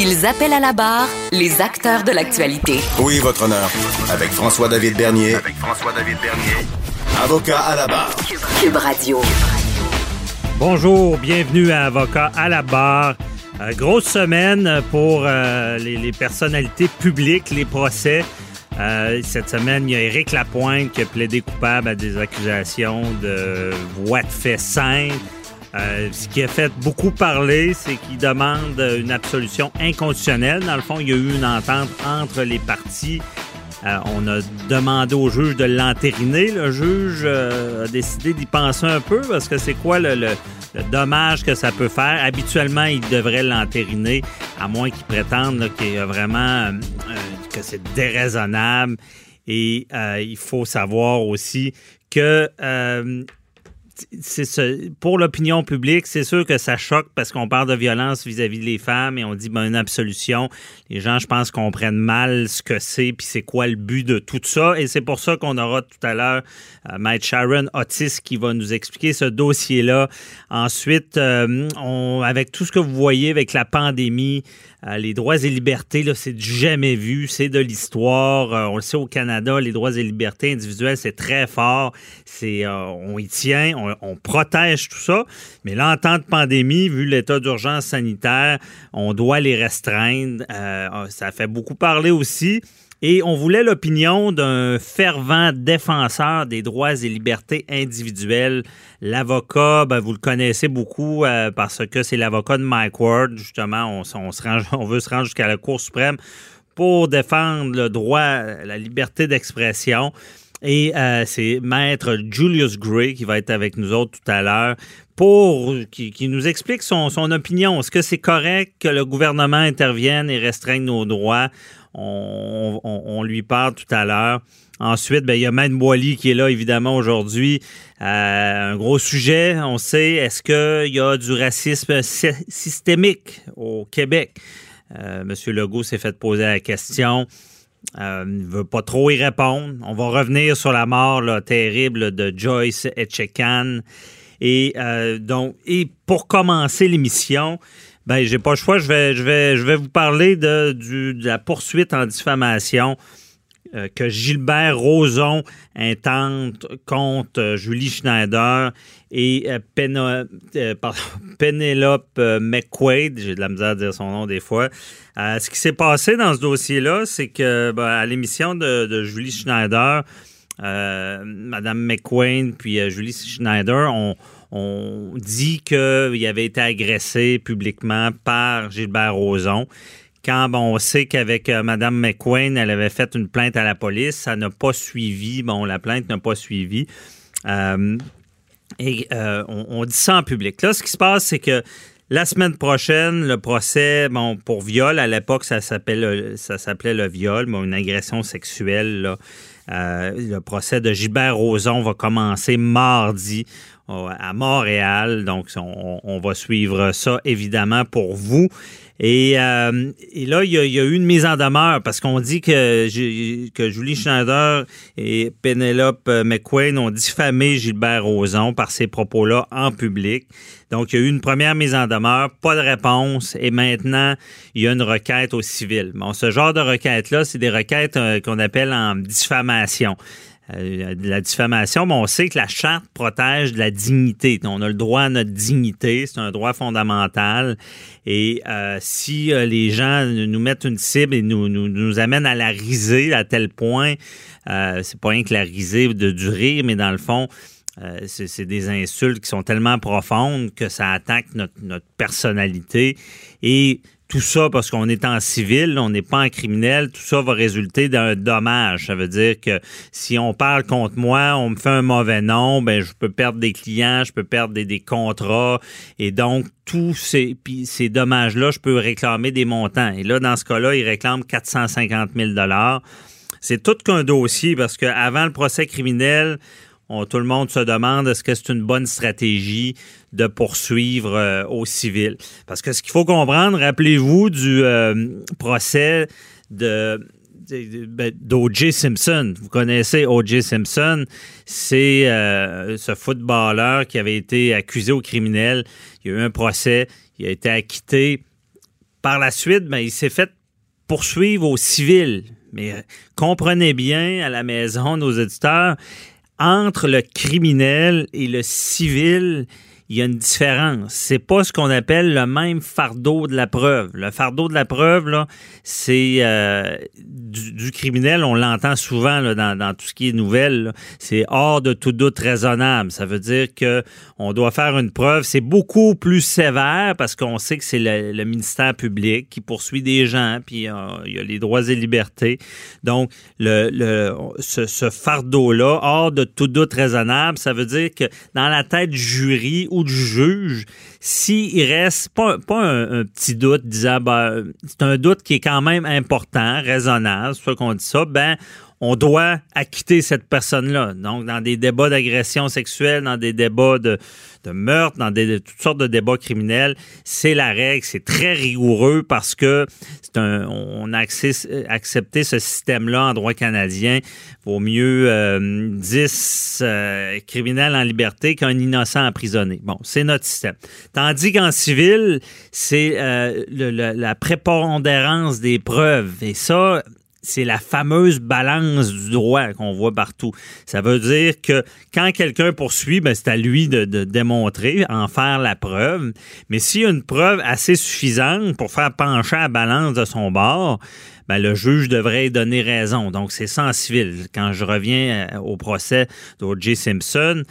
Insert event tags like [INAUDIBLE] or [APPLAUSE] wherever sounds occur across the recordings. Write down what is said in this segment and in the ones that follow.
Ils appellent à la barre les acteurs de l'actualité. Oui, votre honneur. Avec François-David Bernier. Avec François-David Bernier. Avocat à la barre. Cube Radio. Bonjour, bienvenue à Avocat à la barre. Euh, grosse semaine pour euh, les, les personnalités publiques, les procès. Euh, cette semaine, il y a Éric Lapointe qui a plaidé coupable à des accusations de voie de fait simple. Euh, ce qui a fait beaucoup parler, c'est qu'il demande une absolution inconditionnelle. Dans le fond, il y a eu une entente entre les parties. Euh, on a demandé au juge de l'entériner. Le juge euh, a décidé d'y penser un peu parce que c'est quoi le, dommage que ça peut faire. Habituellement, il devrait l'entériner, à moins qu'il prétende qu'il y a vraiment que c'est déraisonnable. Et il faut savoir aussi que pour l'opinion publique, c'est sûr que ça choque parce qu'on parle de violence vis-à-vis des femmes et on dit ben, une absolution. Les gens, je pense, comprennent mal ce que c'est puis c'est quoi le but de tout ça. Et c'est pour ça qu'on aura tout à l'heure euh, Sharon Otis qui va nous expliquer ce dossier-là. Ensuite, euh, avec tout ce que vous voyez avec la pandémie, les droits et libertés, là, c'est du jamais vu, c'est de l'histoire. Euh, on le sait au Canada, les droits et libertés individuelles, c'est très fort. C'est, euh, on y tient, on, on protège tout ça. Mais là, en temps de pandémie, vu l'état d'urgence sanitaire, on doit les restreindre. Euh, ça fait beaucoup parler aussi. Et on voulait l'opinion d'un fervent défenseur des droits et libertés individuelles. L'avocat, ben, vous le connaissez beaucoup euh, parce que c'est l'avocat de Mike Ward. Justement, [LAUGHS] on, veut se rendre jusqu'à la Cour suprême pour défendre le droit, la liberté d'expression. Et euh, c'est maître Julius Gray qui va être avec nous autres tout à l'heure pour qui, nous explique son opinion. Est-ce que c'est correct que le gouvernement intervienne et restreigne nos droits? On, lui parle tout à l'heure. Ensuite, ben, il y a Maître Boily qui est là, évidemment, aujourd'hui. Euh, un gros sujet, on sait, est-ce qu'il y a du racisme sy- systémique au Québec? Euh, Monsieur Legault s'est fait poser la question. Euh, il ne veut pas trop y répondre. On va revenir sur la mort terrible de Joyce Etchekan. Et euh, donc, et pour commencer l'émission, ben j'ai pas le choix. Je vais, je vais, je vais vous parler de, la poursuite en diffamation euh, que Gilbert Rozon intente contre euh, Julie Schneider et euh, [LAUGHS] euh, McQuaid, j'ai de la misère à dire son nom des fois. Ce qui s'est passé dans ce dossier-là, c'est que ben, à l'émission de, de Julie Schneider, Madame McQuaid puis Julie Schneider ont on dit qu'il avait été agressé publiquement par Gilbert Rozon. Quand bon, on sait qu'avec euh, Mme McQueen, elle avait fait une plainte à la police, ça n'a pas suivi. Bon, la plainte n'a pas suivi. Euh, et euh, on, dit ça en public. Là, ce qui se passe, c'est que la semaine prochaine, le procès, bon, pour viol, à l'époque, ça s'appelait le, viol, une agression sexuelle. Le procès de Gilbert Rozon va commencer mardi à Montréal. Donc, on, va suivre ça, évidemment, pour vous. Et, euh, là, il y, a, eu une mise en demeure parce qu'on dit que, Ju- que Julie Schneider et Penelope McQuain ont diffamé Gilbert Rozon par ces propos-là en public. Donc, il y a eu une première mise en demeure, pas de réponse, et maintenant, il y a une requête au civil. Bon, ce genre de requête-là, c'est des requêtes euh, qu'on appelle en diffamation. Euh, de la diffamation, mais on sait que la charte protège de la dignité. On a le droit à notre dignité, c'est un droit fondamental. Et euh, si euh, les gens nous mettent une cible et nous, nous, amènent à la riser à tel point, c'est pas rien que la risée de, du rire, mais dans le fond, c'est des insultes qui sont tellement profondes que ça attaque notre, notre personnalité. Et tout ça parce qu'on est en civil, on n'est pas en criminel, tout ça va résulter d'un dommage. Ça veut dire que si on parle contre moi, on me fait un mauvais nom, ben je peux perdre des clients, je peux perdre des, contrats et donc tous ces, ces dommages-là, je peux réclamer des montants. Et là, dans ce cas-là, il réclame 450 000 dollars. C'est tout qu'un dossier parce qu'avant le procès criminel, tout le monde se demande est-ce que c'est une bonne stratégie de poursuivre euh, au civil? Parce que ce qu'il faut comprendre, rappelez-vous du euh, procès de ben, d'O.J. Simpson. Vous connaissez O.J. Simpson, c'est euh, ce footballeur qui avait été accusé au criminel. Il y a eu un procès, il a été acquitté. Par la suite, ben, il s'est fait poursuivre au civil. Mais comprenez bien à la maison, nos éditeurs, entre le criminel et le civil, il y a une différence. C'est pas ce qu'on appelle le même fardeau de la preuve. Le fardeau de la preuve, là, c'est euh, du, criminel, on l'entend souvent dans, tout ce qui est nouvelle. C'est hors de tout doute raisonnable. Ça veut dire que on doit faire une preuve. C'est beaucoup plus sévère parce qu'on sait que c'est le, ministère public qui poursuit des gens, puis euh, il y a les droits et libertés. Donc, le, le ce, ce fardeau-là, hors de tout doute raisonnable, ça veut dire que dans la tête du jury du juge, s'il reste pas, pas un, petit doute disant ben, c'est un doute qui est quand même important, raisonnable, c'est qu'on dit ça, ben on doit acquitter cette personne-là. Donc, dans des débats d'agression sexuelle, dans des débats de, meurtre, dans des, toutes sortes de débats criminels, c'est la règle, c'est très rigoureux parce que c'est un, on a accepté ce système-là en droit canadien. Vaut mieux 10 euh, euh, criminels en liberté qu'un innocent emprisonné. Bon, c'est notre système. Tandis qu'en civil, c'est euh, la prépondérance des preuves. Et ça, c'est la fameuse balance du droit qu'on voit partout. Ça veut dire que quand quelqu'un poursuit, ben, c'est à lui de, démontrer, en faire la preuve. Mais s'il y a une preuve assez suffisante pour faire pencher la balance de son bord, ben, le juge devrait donner raison. Donc, c'est sans civil. Quand je reviens euh, au procès d'O.J. Simpson,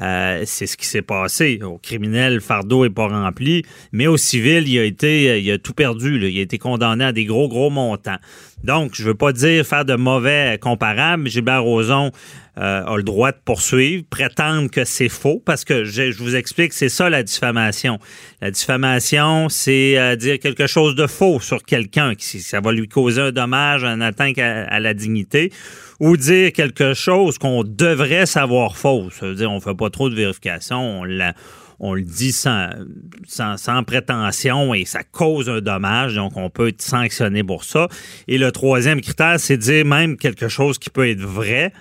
euh, c'est ce qui s'est passé. Au criminel, le fardeau n'est pas rempli, mais au civil, il a été, euh, il a tout perdu. Il a été condamné à des gros, gros montants. Donc, je veux pas dire faire de mauvais comparables, Gilbert Rozon euh, a le droit de poursuivre, prétendre que c'est faux, parce que je, vous explique, c'est ça la diffamation. La diffamation, c'est dire quelque chose de faux sur quelqu'un, qui ça va lui causer un dommage, un atteinte à, la dignité, ou dire quelque chose qu'on devrait savoir faux. Ça veut dire on fait pas trop de vérification, on on le dit sans, sans, prétention et ça cause un dommage, donc on peut être sanctionné pour ça. Et le troisième critère, c'est dire même quelque chose qui peut être vrai,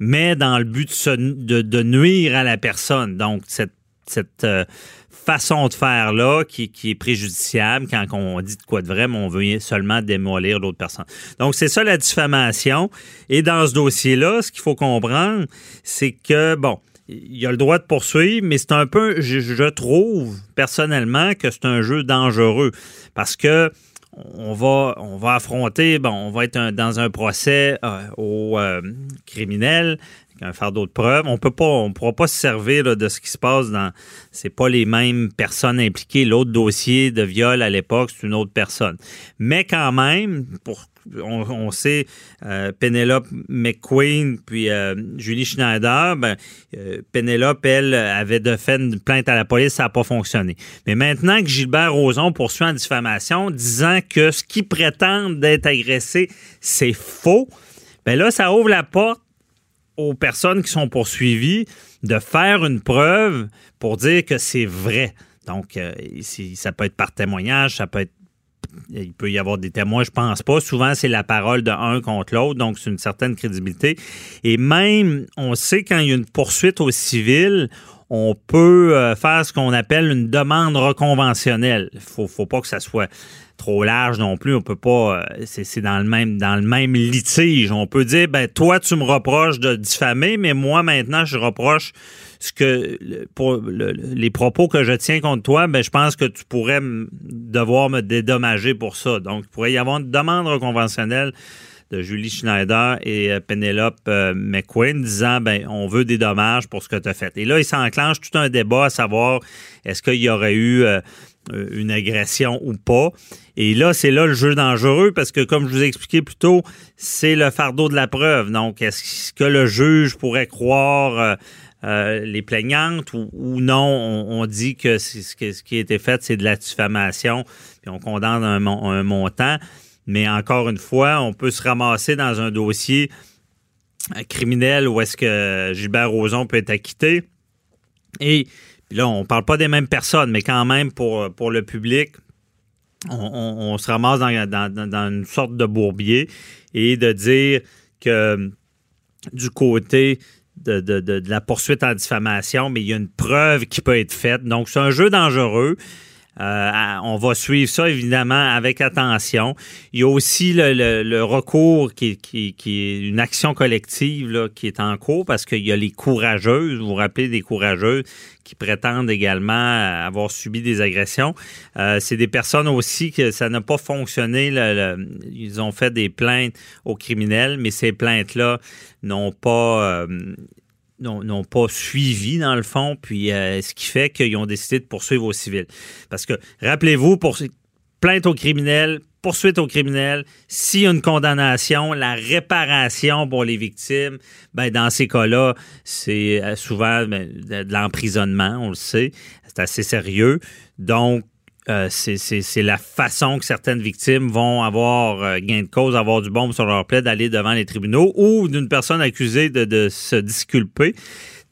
mais dans le but de, de, nuire à la personne. Donc, cette, cette euh, façon de faire là qui, est préjudiciable quand on dit de quoi de vrai, mais on veut seulement démolir l'autre personne. Donc, c'est ça la diffamation. Et dans ce dossier-là, ce qu'il faut comprendre, c'est que, bon, il y a le droit de poursuivre, mais c'est un peu, je, trouve personnellement que c'est un jeu dangereux parce que on va, on va affronter, bon, on va être dans un procès euh, au euh, criminel un fardeau de preuves. On peut pas, on pourra pas se servir de ce qui se passe dans. C'est pas les mêmes personnes impliquées. L'autre dossier de viol à l'époque, c'est une autre personne. Mais quand même, pour on, sait euh, Penelope McQueen puis euh, Julie Schneider, ben, euh, Penelope, elle, avait de fait une plainte à la police, ça n'a pas fonctionné. Mais maintenant que Gilbert Rozon poursuit en diffamation, disant que ce qui prétendent d'être agressé, c'est faux, ben là, ça ouvre la porte aux personnes qui sont poursuivies de faire une preuve pour dire que c'est vrai. Donc, ça peut être par témoignage, ça peut être il peut y avoir des témoins, je pense pas. Souvent, c'est la parole de un contre l'autre, donc c'est une certaine crédibilité. Et même, on sait quand il y a une poursuite au civil, on peut euh, faire ce qu'on appelle une demande reconventionnelle. Faut, faut pas que ça soit trop large non plus. On peut pas. Euh, c'est dans le même litige. On peut dire ben toi tu me reproches de diffamer, mais moi maintenant je reproche ce que les propos que je tiens contre toi, ben je pense que tu pourrais devoir me dédommager pour ça. Donc il pourrait y avoir une demande reconventionnelle de Julie Schneider et euh, Penelope euh, McQueen disant ben on veut des dommages pour ce que tu as fait. Et là, il s'enclenche tout un débat à savoir est-ce qu'il y aurait eu euh, une agression ou pas. Et là, c'est là le jeu dangereux parce que, comme je vous ai expliqué plus tôt, c'est le fardeau de la preuve. Donc, est-ce que le juge pourrait croire les plaignantes ou, non? On, dit que ce qui a été fait, c'est de la diffamation, puis on condamne un, montant. Mais encore une fois, on peut se ramasser dans un dossier criminel où est-ce que Gilbert Rozon peut être acquitté. Et là, on ne parle pas des mêmes personnes, mais quand même pour, pour le public, on, se ramasse dans, une sorte de bourbier et de dire que du côté de, de, la poursuite en diffamation, mais il y a une preuve qui peut être faite. Donc, c'est un jeu dangereux. Euh, on va suivre ça évidemment avec attention. Il y a aussi le, recours qui, est une action collective qui est en cours parce qu'il y a les courageuses, vous vous rappelez des courageuses qui prétendent également avoir subi des agressions. Euh, c'est des personnes aussi que ça n'a pas fonctionné. ils ont fait des plaintes aux criminels, mais ces plaintes-là n'ont pas, euh, n'ont pas suivi, dans le fond, puis euh, ce qui fait qu'ils ont décidé de poursuivre au civil. Parce que, rappelez-vous, plainte aux criminels, poursuite aux criminels, s'il y a une condamnation, la réparation pour les victimes, ben dans ces cas-là, c'est euh, souvent ben, de l'emprisonnement, on le sait, c'est assez sérieux. Donc, euh, c'est la façon que certaines victimes vont avoir euh, gain de cause, avoir du bombe sur leur plaie, d'aller devant les tribunaux ou d'une personne accusée de, se disculper.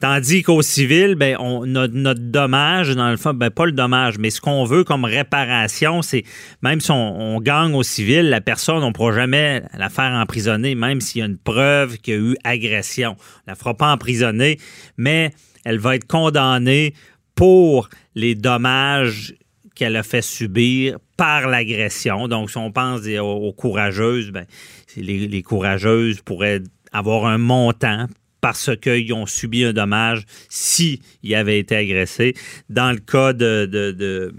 Tandis qu'au civil, ben, on, notre, notre, dommage, dans le fond, ben, pas le dommage, mais ce qu'on veut comme réparation, c'est même si on, gagne au civil, la personne, on ne pourra jamais la faire emprisonner, même s'il y a une preuve qu'il y a eu agression. On la fera pas emprisonner, mais elle va être condamnée pour les dommages qu'elle a fait subir par l'agression. Donc, si on pense aux, courageuses, ben, les, courageuses pourraient avoir un montant parce qu'ils ont subi un dommage s'ils avaient été agressés. Dans le cas de,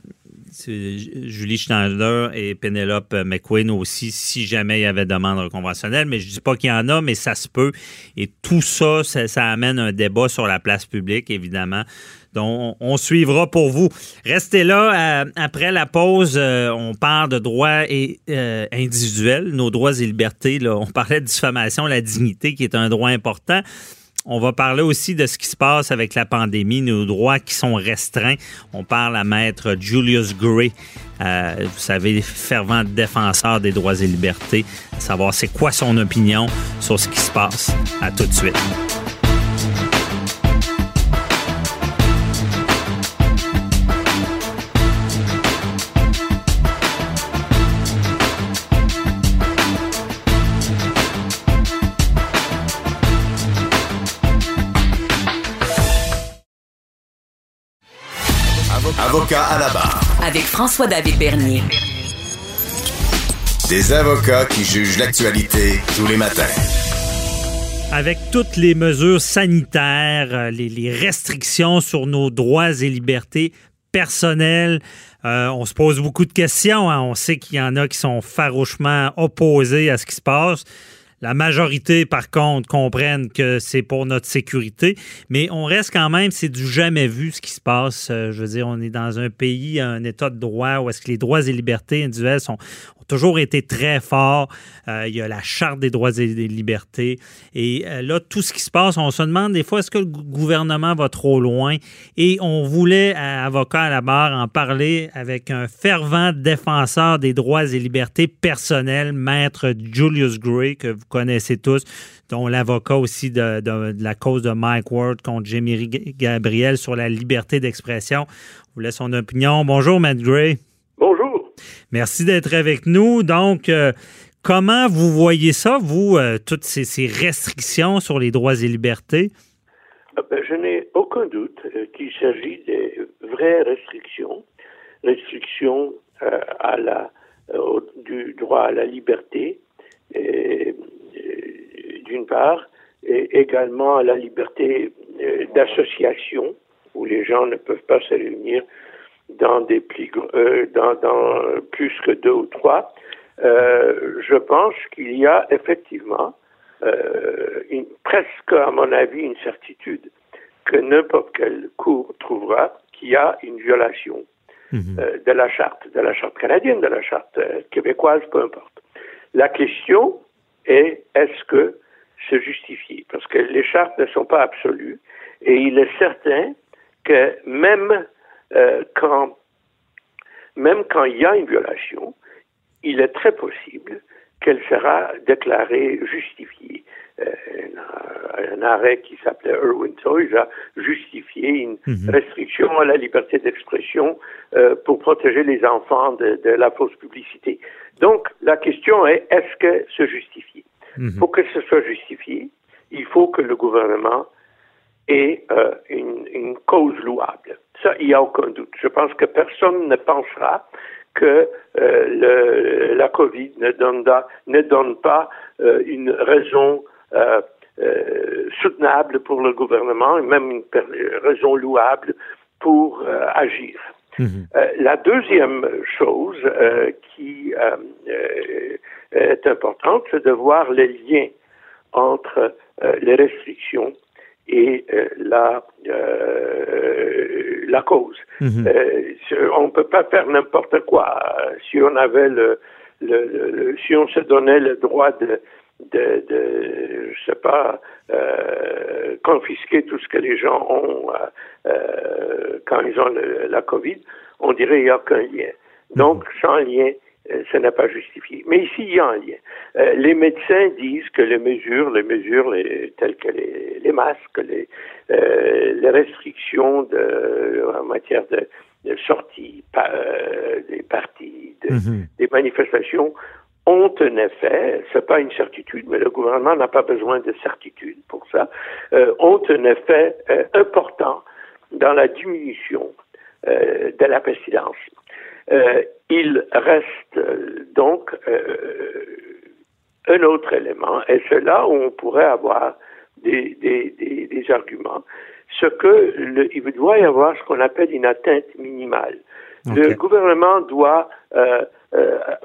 Julie Schneider et Penelope McQueen aussi, si jamais il y avait demande conventionnelle. Mais je dis pas qu'il y en a, mais ça se peut. Et tout ça, ça amène un débat sur la place publique, évidemment, donc, on, suivra pour vous. Restez là. Euh, après la pause, euh, on parle de droits et, euh, individuels, nos droits et libertés. On parlait de diffamation, la dignité qui est un droit important. On va parler aussi de ce qui se passe avec la pandémie, nos droits qui sont restreints. On parle à maître Julius Gray, vous savez, fervent défenseur des droits et libertés, savoir c'est quoi son opinion sur ce qui se passe. À tout de suite. Avocat à la barre. Avec François-David Bernier. Des avocats qui jugent l'actualité tous les matins. Avec toutes les mesures sanitaires, euh, les, restrictions sur nos droits et libertés personnelles, euh, on se pose beaucoup de questions. Hein. On sait qu'il y en a qui sont farouchement opposés à ce qui se passe. La majorité, par contre, comprennent que c'est pour notre sécurité, mais on reste quand même, c'est du jamais vu ce qui se passe. Euh, je veux dire, on est dans un pays, un état de droit où est-ce que les droits et libertés individuelles sont, toujours été très fort. Euh, il y a la Charte des droits et des libertés. Et euh, là, tout ce qui se passe, on se demande des fois, est-ce que le gouvernement va trop loin? Et on voulait, à avocat à la barre, en parler avec un fervent défenseur des droits et libertés personnels, maître Julius Gray, que vous connaissez tous, dont l'avocat aussi de, la cause de Mike Ward contre Jamie Gabriel sur la liberté d'expression. Vous laisse son opinion. Bonjour, Matt Gray. Merci d'être avec nous. Donc, euh, comment vous voyez ça, vous, euh, toutes ces, restrictions sur les droits et libertés? Ah, ben, je n'ai aucun doute qu'il s'agit de vraies restrictions, restrictions à la, du droit à la liberté, d'une part, et également à la liberté d'association, où les gens ne peuvent pas se réunir dans des plus, dans, dans, plus que deux ou trois. je pense qu'il y a effectivement euh, une, presque, à mon avis, une certitude que n'importe quel cours trouvera qu'il y a une violation mhm. euh, de la charte, de la charte canadienne, de la charte euh, québécoise, peu importe. La question est est-ce que c'est justifié Parce que les chartes ne sont pas absolues et il est certain que même quand même quand il y a une violation, il est très possible qu'elle sera déclarée justifiée. Euh, un, arrêt qui s'appelait Irwin Toys a justifié une mhm. restriction à la liberté d'expression euh, pour protéger les enfants de, de, la fausse publicité. Donc, la question est, est-ce que se justifie? Mhm. Pour que ce soit justifié, il faut que le gouvernement ait euh, une, une cause louable. Ça, il n'y a aucun doute. Je pense que personne ne pensera que euh, le, la COVID ne donne, ne donne pas euh, une raison euh, soutenable pour le gouvernement et même une raison louable pour agir. Mhm. la deuxième chose qui est importante, c'est de voir les liens entre les restrictions et euh, la, euh, la cause. Mhm. Euh, on ne peut pas faire n'importe quoi. Si on avait le, le, si on se donnait le droit de de, de je sais pas confisquer tout ce que les gens ont quand ils ont la Covid, on dirait qu'il n'y a aucun lien. Donc, mhm. sans lien, ça n'a pas justifié. Mais ici, il y a un lien. Euh, les médecins disent que les mesures, les mesures telles que les, masques, les, euh, les restrictions de, en matière de, de sortie, des parties, mhm. des manifestations, ont un effet, c'est pas une certitude, mais le gouvernement n'a pas besoin de certitude pour ça, ont un effet important dans la diminution de la pestilence. Euh, il reste euh, donc euh, un autre élément, et c'est là où on pourrait avoir des, des, des, arguments. Ce que le, il doit y avoir ce qu'on appelle une atteinte minimale. Le gouvernement doit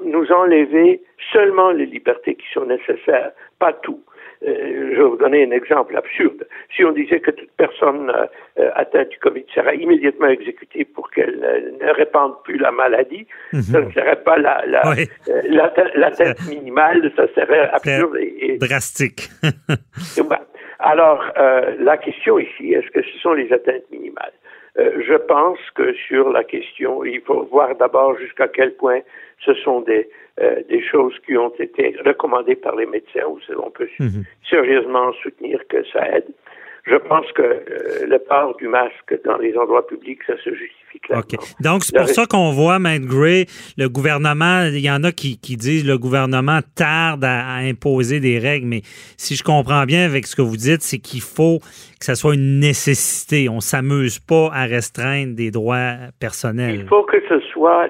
nous enlever seulement les libertés qui sont nécessaires, pas tout. Euh, je vais vous donner un exemple absurde. Si on disait que toute personne euh, atteinte du Covid serait immédiatement exécutée pour qu'elle ne répande plus la maladie, mhm. ça ne serait pas la, la, euh, minimale, ça serait absurde et, drastique. [LAUGHS] Alors, la question ici, est-ce que ce sont les atteintes minimales? Je pense que sur la question, il faut voir d'abord jusqu'à quel point ce sont des, euh, des choses qui ont été recommandées par les médecins, où on peut mhm. sérieusement soutenir que ça aide. Je pense que euh, le port du masque dans les endroits publics, ça se justifie clairement. Donc, c'est pour ça qu'on voit, Matt Gray, le gouvernement, il y en a qui, qui disent le gouvernement tarde à, imposer des règles, mais si je comprends bien avec ce que vous dites, c'est qu'il faut que ça soit une nécessité. On s'amuse pas à restreindre des droits personnels. Il faut que ce soit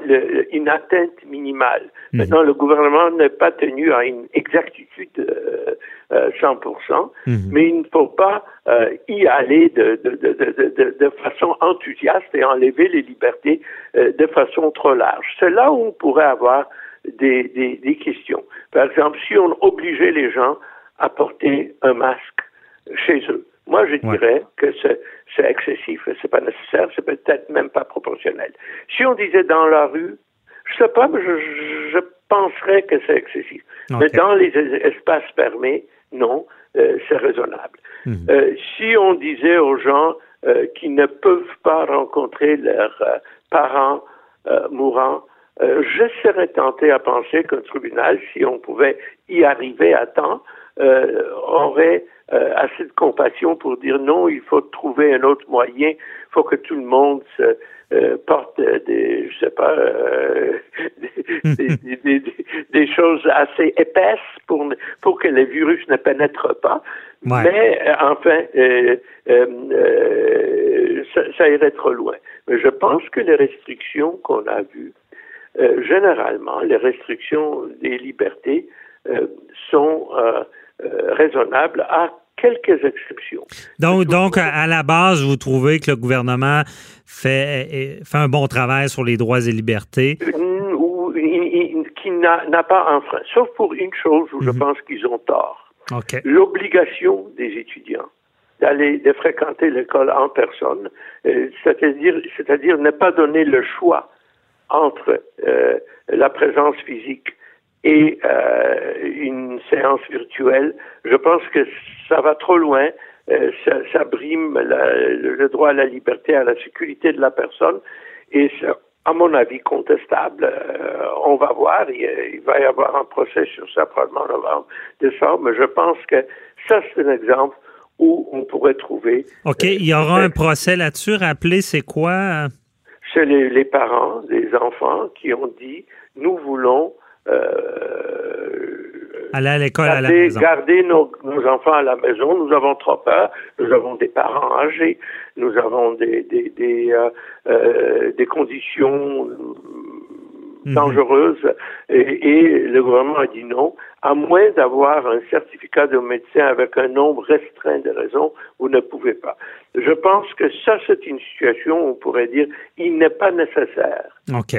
une atteinte minimale. Mhm. Maintenant, le gouvernement n'est pas tenu à une exactitude euh, 100%, euh, mhm. mais il ne faut pas euh, y aller de, de, de, de, façon enthousiaste et enlever les libertés euh, de façon trop large. C'est là où on pourrait avoir des, des, des questions. Par exemple, si on obligeait les gens à porter un masque chez eux, moi, je dirais que c'est, excessif, c'est pas nécessaire, c'est peut-être même pas proportionnel. Si on disait dans la rue, je sais pas, mais je, je penserais que c'est excessif. Mais dans les espaces fermés, non, euh, c'est raisonnable. Mhm. Euh, si on disait aux gens euh, qui ne peuvent pas rencontrer leurs parents mourants, je serais tenté à penser qu'un tribunal, si on pouvait y arriver à temps, aurait assez de compassion pour dire non, il faut trouver un autre moyen, il faut que tout le monde se, euh, porte des, je sais pas, euh, [LAUGHS] [LAUGHS] des, des, choses assez épaisses pour, pour que le virus ne pénètre pas. Mais euh, enfin, ça, irait trop loin. Mais je pense que les restrictions qu'on a vues, euh, généralement, les restrictions des libertés euh, sont euh, raisonnables à quelques exceptions. Donc, donc à la base, vous trouvez que le gouvernement fait, fait un bon travail sur les droits et libertés? Ou, qui n'a pas un frein, sauf pour une chose où je mhm. pense qu'ils ont tort. L'obligation des étudiants d'aller de fréquenter l'école en personne, euh, c'est-à-dire c'est-à-dire ne pas donner le choix entre euh, la présence physique et euh, une séance virtuelle. Je pense que ça va trop loin. Ça, ça, brime le droit à la liberté, à la sécurité de la personne, et ça, à mon avis, contestable. on va voir. Il, il, va y avoir un procès sur ça probablement en novembre, décembre. Mais je pense que ça, c'est un exemple où on pourrait trouver. OK, il y aura un procès là-dessus. Rappelez, c'est quoi? C'est les, parents des enfants qui ont dit nous voulons euh, aller à l'école à la maison. Garder nos, enfants à la maison. Nous avons trop peur. Nous avons des parents âgés. Nous avons des, des, des, euh, euh, des conditions Mhm. dangereuse. Et, le gouvernement a dit non. À moins d'avoir un certificat de médecin avec un nombre restreint de raisons, vous ne pouvez pas. Je pense que ça, c'est une situation où on pourrait dire il n'est pas nécessaire. OK.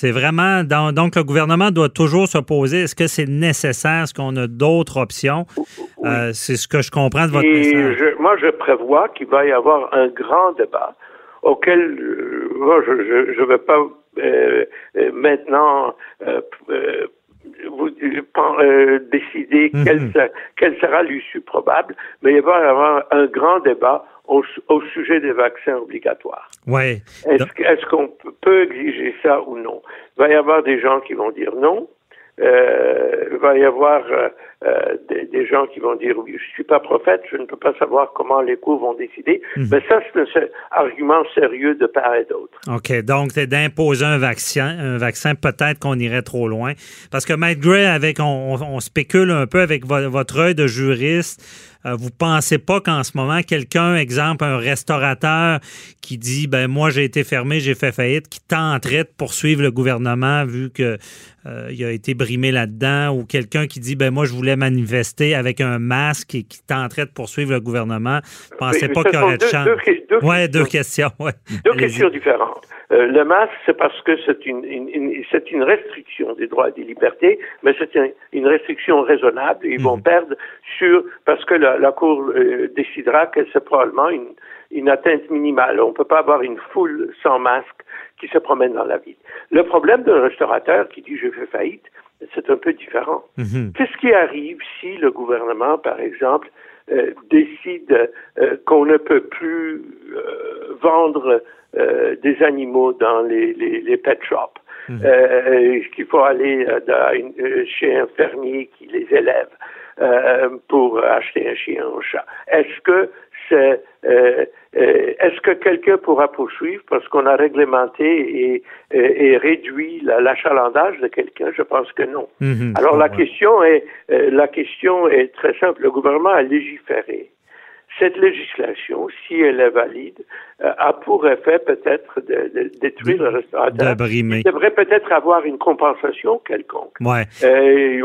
C'est vraiment donc le gouvernement doit toujours se poser est-ce que c'est nécessaire, est-ce qu'on a d'autres options? Euh, C'est ce que je comprends de votre message. moi, je prévois qu'il va y avoir un grand débat auquel euh, je ne vais pas euh, maintenant euh, décider mhm. quelle, sera l'issue probable, mais il va y avoir un grand débat au, sujet des vaccins obligatoires. Ouais. Est-ce qu'on peut exiger ça ou non? Il va y avoir des gens qui vont dire non, euh, il va y avoir euh, des, gens qui vont dire oui, je suis pas prophète, je ne peux pas savoir comment les cours vont décider. Mhm. Mais ça, c'est un argument sérieux de part et d'autre. OK. Donc, c'est d'imposer un vaccin, un vaccin, peut-être qu'on irait trop loin. Parce que Matt Gray, avec, on, spécule un peu avec votre œil de juriste. Euh, vous pensez pas qu'en ce moment, quelqu'un, exemple, un restaurateur qui dit, ben moi j'ai été fermé, j'ai fait faillite, qui tenterait de poursuivre le gouvernement vu que euh, a été brimé là-dedans, ou quelqu'un qui dit, ben moi je voulais manifester avec un masque et qui tenterait de poursuivre le gouvernement, vous pensez pas qu'il y aurait de chance? Deux, ouais, deux questions. Ouais. Deux questions différentes. Euh, le masque, c'est parce que c'est une, c'est une restriction des droits et des libertés, mais c'est une, restriction raisonnable. Ils vont mhm. perdre sur parce que la, la Cour euh, décidera que c'est probablement une, une atteinte minimale. On ne peut pas avoir une foule sans masque qui se promène dans la ville. Le problème d'un restaurateur qui dit je fais faillite, c'est un peu différent. Mhm. Qu'est-ce qui arrive si le gouvernement, par exemple, euh, décide euh, qu'on ne peut plus euh, vendre des animaux dans les, les, les pet shops, mhm. qu'il faut aller chez un fermier qui les élève pour acheter un chien ou un chat? Est-ce que c'est est-ce que quelqu'un pourra poursuivre parce qu'on a réglementé et, et, réduit l'achalandage de quelqu'un? Je pense que non. Mhm. Alors la question est la question est très simple. Le gouvernement a légiféré. Cette législation, si elle est valide, a pour effet peut-être de, détruire le restaurateur. Il devrait peut-être avoir une compensation quelconque. Ouais.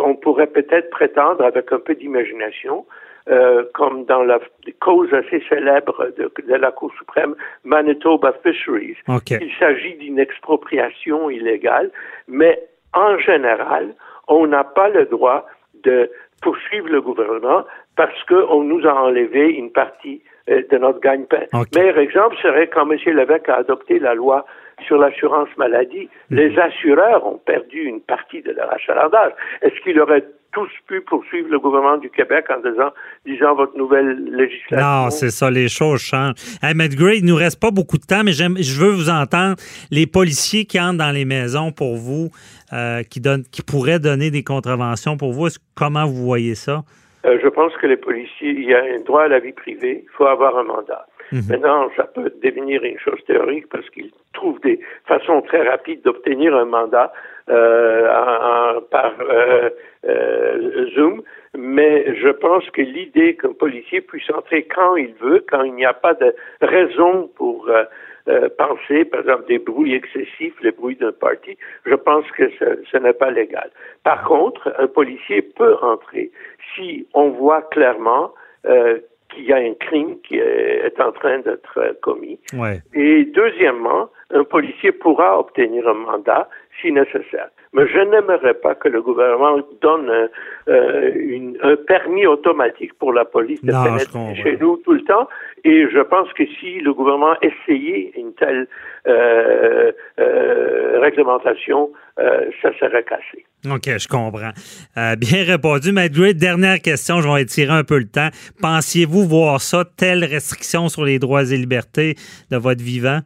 on pourrait peut-être prétendre, avec un peu d'imagination, euh, comme dans la cause assez célèbre de, la Cour suprême, Manitoba Fisheries. Il s'agit d'une expropriation illégale, mais en général, on n'a pas le droit de poursuivre le gouvernement parce qu'on nous a enlevé une partie euh, de notre gagne-pain. Meilleur exemple serait quand M. Lévesque a adopté la loi sur l'assurance maladie, mhm. les assureurs ont perdu une partie de leur achalandage. Est-ce qu'il aurait tous pu poursuivre le gouvernement du Québec en disant, disant votre nouvelle législation. Non, c'est ça, les choses changent. Hey, Matt Gray, il nous reste pas beaucoup de temps, mais je veux vous entendre. Les policiers qui entrent dans les maisons pour vous, euh, qui, donnent, qui pourraient donner des contraventions pour vous, comment vous voyez ça? Euh, je pense que les policiers, il y a un droit à la vie privée, il faut avoir un mandat. Mhm. Maintenant, ça peut devenir une chose théorique parce qu'ils trouvent des façons très rapides d'obtenir un mandat euh, par euh, euh, Zoom. Mais je pense que l'idée qu'un policier puisse entrer quand il veut, quand il n'y a pas de raison pour euh, euh, penser, par exemple, des bruits excessifs, les bruits d'un parti, je pense que ce, ce n'est pas légal. Par contre, un policier peut entrer si on voit clairement euh, qu'il y a un crime qui est en train d'être commis. Ouais. Et deuxièmement, un policier pourra obtenir un mandat si nécessaire. Mais je n'aimerais pas que le gouvernement donne un, euh, une, un permis automatique pour la police de pénétrer chez nous tout le temps. Et je pense que si le gouvernement essayait une telle euh, euh, réglementation, euh, ça serait cassé. OK, je comprends. Euh, bien répondu. Matt Gray, dernière question, je vais étirer un peu le temps. Pensiez-vous voir ça, telle restriction sur les droits et libertés de votre vivant?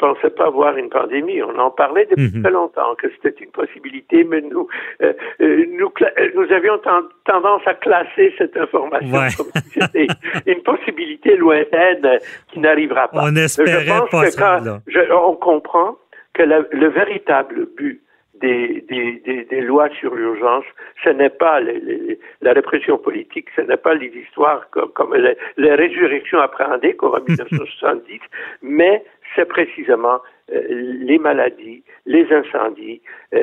Pensais pas voir une pandémie. On en parlait depuis Mhm. très longtemps que c'était une possibilité, mais nous, euh, euh, nous, euh, nous avions ten- tendance à classer cette information Ouais. comme si c'était [LAUGHS] une possibilité lointaine qui n'arrivera pas. On espérait je pense pas que ça, quand je- on comprend que la- le véritable but des, des, des, des lois sur l'urgence, ce n'est pas les- les- la répression politique, ce n'est pas les histoires comme, comme les, les résurrections appréhendées comme en [LAUGHS] 1970, mais c'est précisément euh, les maladies, les incendies, euh,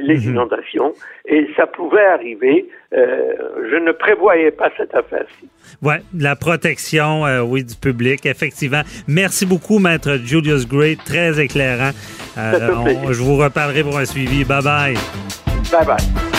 les Mhm. inondations, et ça pouvait arriver. euh, je ne prévoyais pas cette affaire-ci. Oui, la protection, oui, du public, effectivement. Merci beaucoup, Maître Julius Gray, très éclairant. On- je vous reparlerai pour un suivi. Bye bye.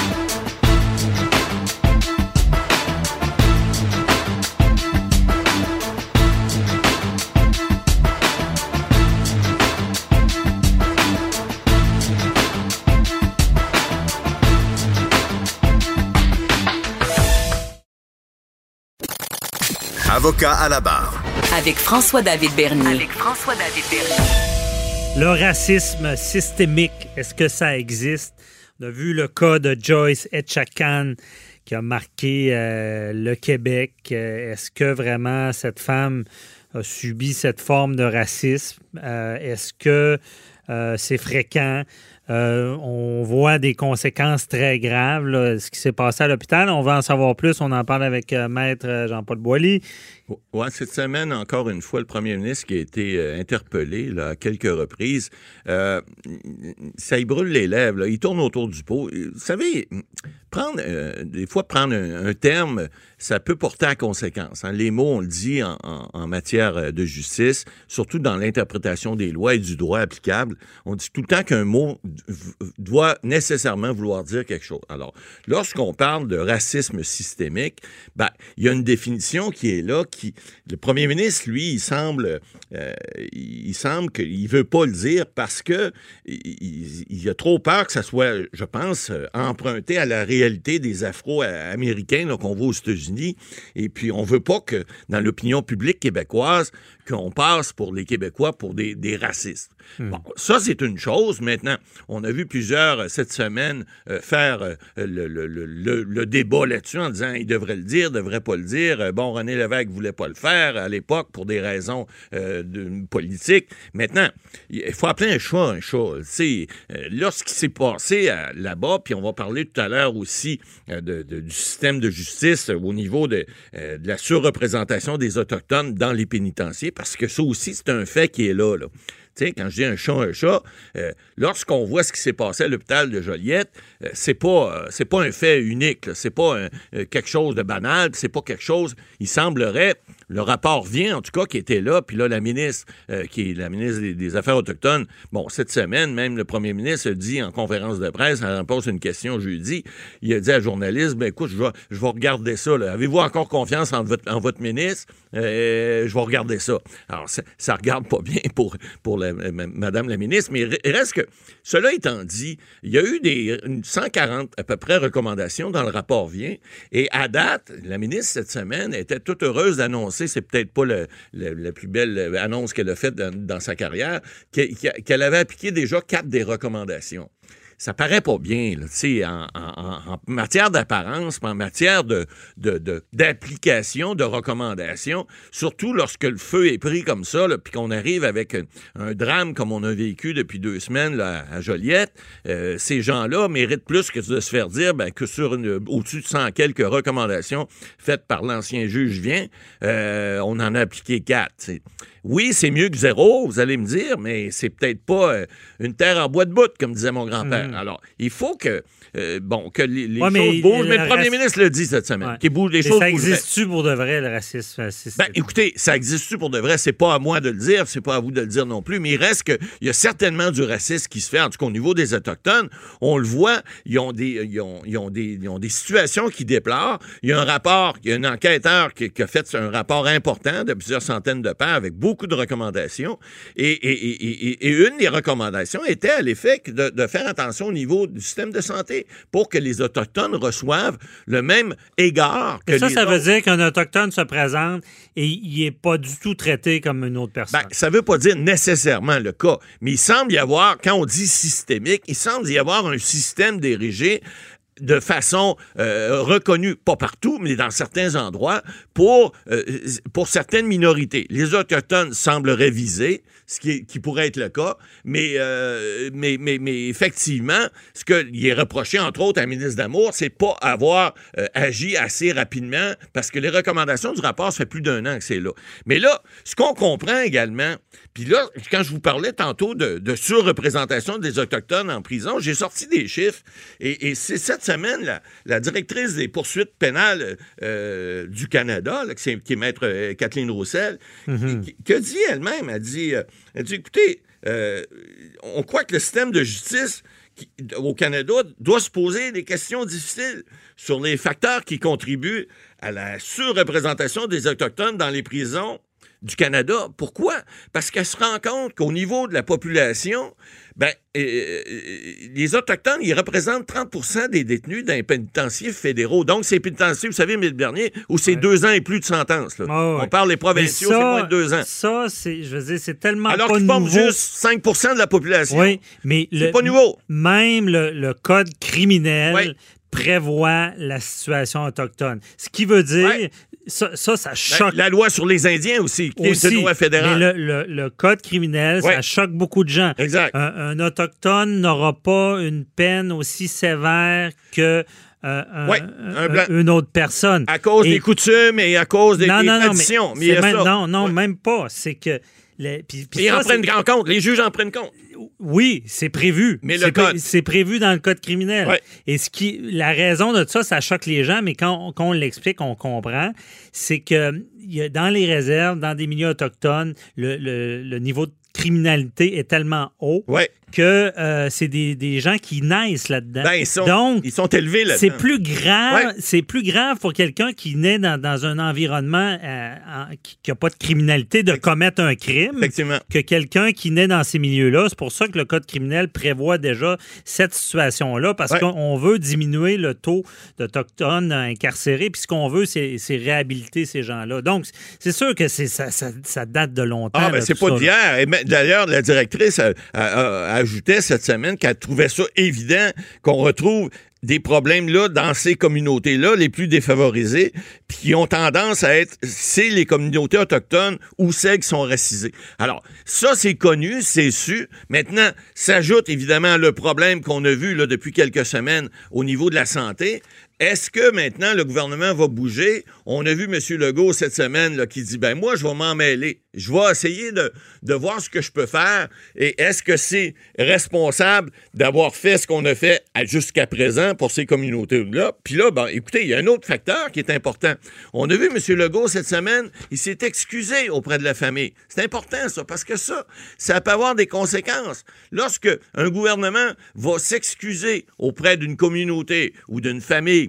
Avocat à la barre. Avec François-David Bernier. Avec François-David Bernier. Le racisme systémique, est-ce que ça existe? On a vu le cas de Joyce Etchakan qui a marqué euh, le Québec. Euh, est-ce que vraiment cette femme a subi cette forme de racisme? Euh, est-ce que euh, c'est fréquent? Euh, on voit des conséquences très graves, ce qui s'est passé à l'hôpital. On va en savoir plus. On en parle avec euh, Maître Jean-Paul Boilly. Oui, cette semaine, encore une fois, le premier ministre qui a été euh, interpellé à quelques reprises, euh, ça y brûle les lèvres, il tourne autour du pot. Vous savez, prendre, euh, des fois, prendre un, terme, ça peut porter à conséquence. hein. Les mots, on le dit en, en- matière euh, de justice, surtout dans l'interprétation des lois et du droit applicable. On dit tout le temps qu'un mot doit nécessairement vouloir dire quelque chose. Alors, lorsqu'on parle de racisme systémique, ben, il y a une définition qui est là, qui le premier ministre, lui, il semble, euh, il semble qu'il veut pas le dire parce que il, a trop peur que ça soit, je pense, emprunté à la réalité des Afro-Américains qu'on voit aux États-Unis. Et puis, on veut pas que dans l'opinion publique québécoise, qu'on passe pour les Québécois pour des, des racistes. Bon, ça, c'est une chose. Maintenant, on a vu plusieurs, euh, cette semaine, euh, faire euh, le, débat là-dessus en disant il devrait le dire, devrait pas le dire. Bon, René Lévesque voulait pas le faire à l'époque pour des raisons de, politiques. Maintenant, il faut appeler un chat un chat. Tu sais, euh, là, ce qui s'est passé là-bas, puis on va parler tout à l'heure aussi du système de justice au niveau de, de la surreprésentation des Autochtones dans les pénitenciers, parce que ça aussi, c'est un fait qui est là. là. Quand je dis un chat, un chat, euh, lorsqu'on voit ce qui s'est passé à l'hôpital de Joliette, euh, c'est pas euh, c'est pas un fait unique, c'est pas quelque chose de banal, c'est pas quelque chose. Il semblerait, le rapport vient en tout cas qui était là, puis là la ministre, euh, qui est la ministre des, Affaires autochtones, bon cette semaine même le premier ministre dit en conférence de presse, elle pose une question jeudi, il a dit à la journaliste, ben écoute, je vais je vais regarder ça. Avez-vous encore confiance en votre en ministre? Euh, Je vais regarder ça. Alors ça, ça regarde pas bien pour pour la- euh, Madame la ministre, mais il reste que, cela étant dit, il y a eu des une 140 à peu près recommandations dans le rapport vient, et à date, la ministre cette semaine était toute heureuse d'annoncer, c'est peut-être pas le- la plus belle annonce qu'elle a faite dans, sa carrière, qu'elle avait appliqué déjà quatre des recommandations. Ça paraît pas bien, tu sais, en, matière d'apparence, en matière de, d'application, de, recommandation, surtout lorsque le feu est pris comme ça, puis qu'on arrive avec un, drame comme on a vécu depuis deux semaines là, à Joliette, euh, ces gens-là méritent plus que de se faire dire ben, que sur au-dessus de 100 quelques recommandations faites par l'ancien juge vient, euh, on en a appliqué quatre. Oui, c'est mieux que zéro, vous allez me dire, mais c'est peut-être pas euh, une terre en bois de bout, comme disait mon grand-père. Alors, il faut que, euh, bon, que les, les Ouais, mais choses bougent, le mais le premier ministre le dit cette semaine, Ouais. qu'il bouge, les Mais choses ça existe-tu pour de vrai, le racisme? euh, Ben, écoutez, ça existe pour de vrai? C'est pas à moi de le dire, c'est pas à vous de le dire non plus, mais il reste qu'il y a certainement du racisme qui se fait, en tout cas au niveau des Autochtones. On le voit, ils ont des, ils ont, ils ont des, ils ont des situations qui déplorent. Il y a un rapport, il y a un enquêteur qui, qui a fait un rapport important de plusieurs centaines de pages avec beaucoup de recommandations. Et, et- et- et- et une des recommandations était à l'effet de, de faire attention au niveau du système de santé pour que les Autochtones reçoivent le même égard que Et ça, les ça veut autres. dire qu'un Autochtone se présente et il n'est pas du tout traité comme une autre personne. Ben, ça ne veut pas dire nécessairement le cas, mais il semble y avoir, quand on dit systémique, il semble y avoir un système dirigé de façon euh, reconnue, pas partout, mais dans certains endroits, pour, euh, pour certaines minorités. Les Autochtones semblent réviser, ce qui, qui pourrait être le cas, mais, euh, mais, mais, mais effectivement, ce qu'il est reproché, entre autres, à la ministre d'Amour, c'est pas avoir agi assez rapidement, parce que les recommandations du rapport, ça fait plus d'un an que c'est là. Mais là, ce qu'on comprend également, puis là, quand je vous parlais tantôt de, de surreprésentation des Autochtones en prison, j'ai sorti des chiffres, et, et c'est cette semaine, la, la directrice des poursuites pénales euh, du Canada, là, qui, est, qui est maître euh, Kathleen Roussel, qui, qui a dit elle-même, elle dit, euh, elle dit écoutez, on croit que le système de justice qui- au Canada doit se poser des questions difficiles sur les facteurs qui contribuent à la surreprésentation des Autochtones dans les prisons du Canada. Pourquoi? Parce qu'elle se rend compte qu'au niveau de la population, ben, euh, les Autochtones, ils représentent 30% des détenus dans les pénitenciers fédéraux. Donc, c'est pénitenciers, vous savez, mais le dernier, où c'est deux ans et plus de sentence. là. Ouais. On parle des provinciaux, c'est moins de deux ans. Ça, c'est, je veux dire, c'est tellement Alors pas nouveau. juste 5% de la population. Oui, mais C'est le- pas nouveau. Même le, le code criminel Oui. prévoit la situation autochtone. Ce qui veut dire, Ouais. Ça, ça, ça La, choque la loi sur les Indiens aussi, qui est aussi. une loi fédérale. Mais le, le- le code criminel, Ouais. ça choque beaucoup de gens. Exact. Un, un autochtone n'aura pas une peine aussi sévère que euh, un- Ouais, un une autre personne. À cause Et- des coutumes et à cause des, non, des non, non, mais traditions. Mais, il y c'est a même- ça. non, non, Ouais. même pas. C'est que les- puis- puis Ils ça, en prennent en compte. Les juges en prennent compte. Oui, c'est prévu. Mais C'est le code. C'est prévu dans le code criminel. Ouais. Et ce qui, la raison de ça, ça choque les gens, mais quand, quand on l'explique, on comprend, c'est que il y a, dans les réserves, dans des milieux autochtones, le, le- le niveau de criminalité est tellement haut Ouais. Que euh, c'est des, des gens qui naissent là-dedans. Ben, ils sont, Donc, ils sont élevés là c'est plus grave, Ouais. c'est plus grave pour quelqu'un qui naît dans, dans un environnement euh, en- qui n'a pas de criminalité de commettre un crime Effectivement. que quelqu'un qui naît dans ces milieux-là. C'est pour ça que le Code criminel prévoit déjà cette situation-là, parce Ouais. qu'on veut diminuer le taux d'Autochtones incarcérés, puis ce qu'on veut, c'est réhabiliter ces gens-là. Donc, c'est sûr que ça, ça, ça date de longtemps. Ah, ben c'est pas d'hier. D'ailleurs, la directrice a- a- a- ajoutait cette semaine qu'elle trouvait ça évident qu'on retrouve des problèmes là dans ces communautés-là les plus défavorisées, puis qui ont tendance à être, c'est les communautés autochtones ou celles qui sont racisées. Alors, ça, c'est connu, c'est su. Maintenant, s'ajoute évidemment le problème qu'on a vu là, depuis quelques semaines au niveau de la santé. Est-ce que maintenant le gouvernement va bouger? On a vu M. Legault cette semaine qui dit ben moi, je vais m'en mêler. Je vais essayer de, voir ce que je peux faire. Et est-ce que c'est responsable d'avoir fait ce qu'on a fait jusqu'à présent pour ces communautés-là? Puis là, ben, écoutez, il y a un autre facteur qui est important. On a vu M. Legault cette semaine, il s'est excusé auprès de la famille. C'est important, ça, parce que ça, ça peut avoir des conséquences. Lorsque un gouvernement va s'excuser auprès d'une communauté ou d'une famille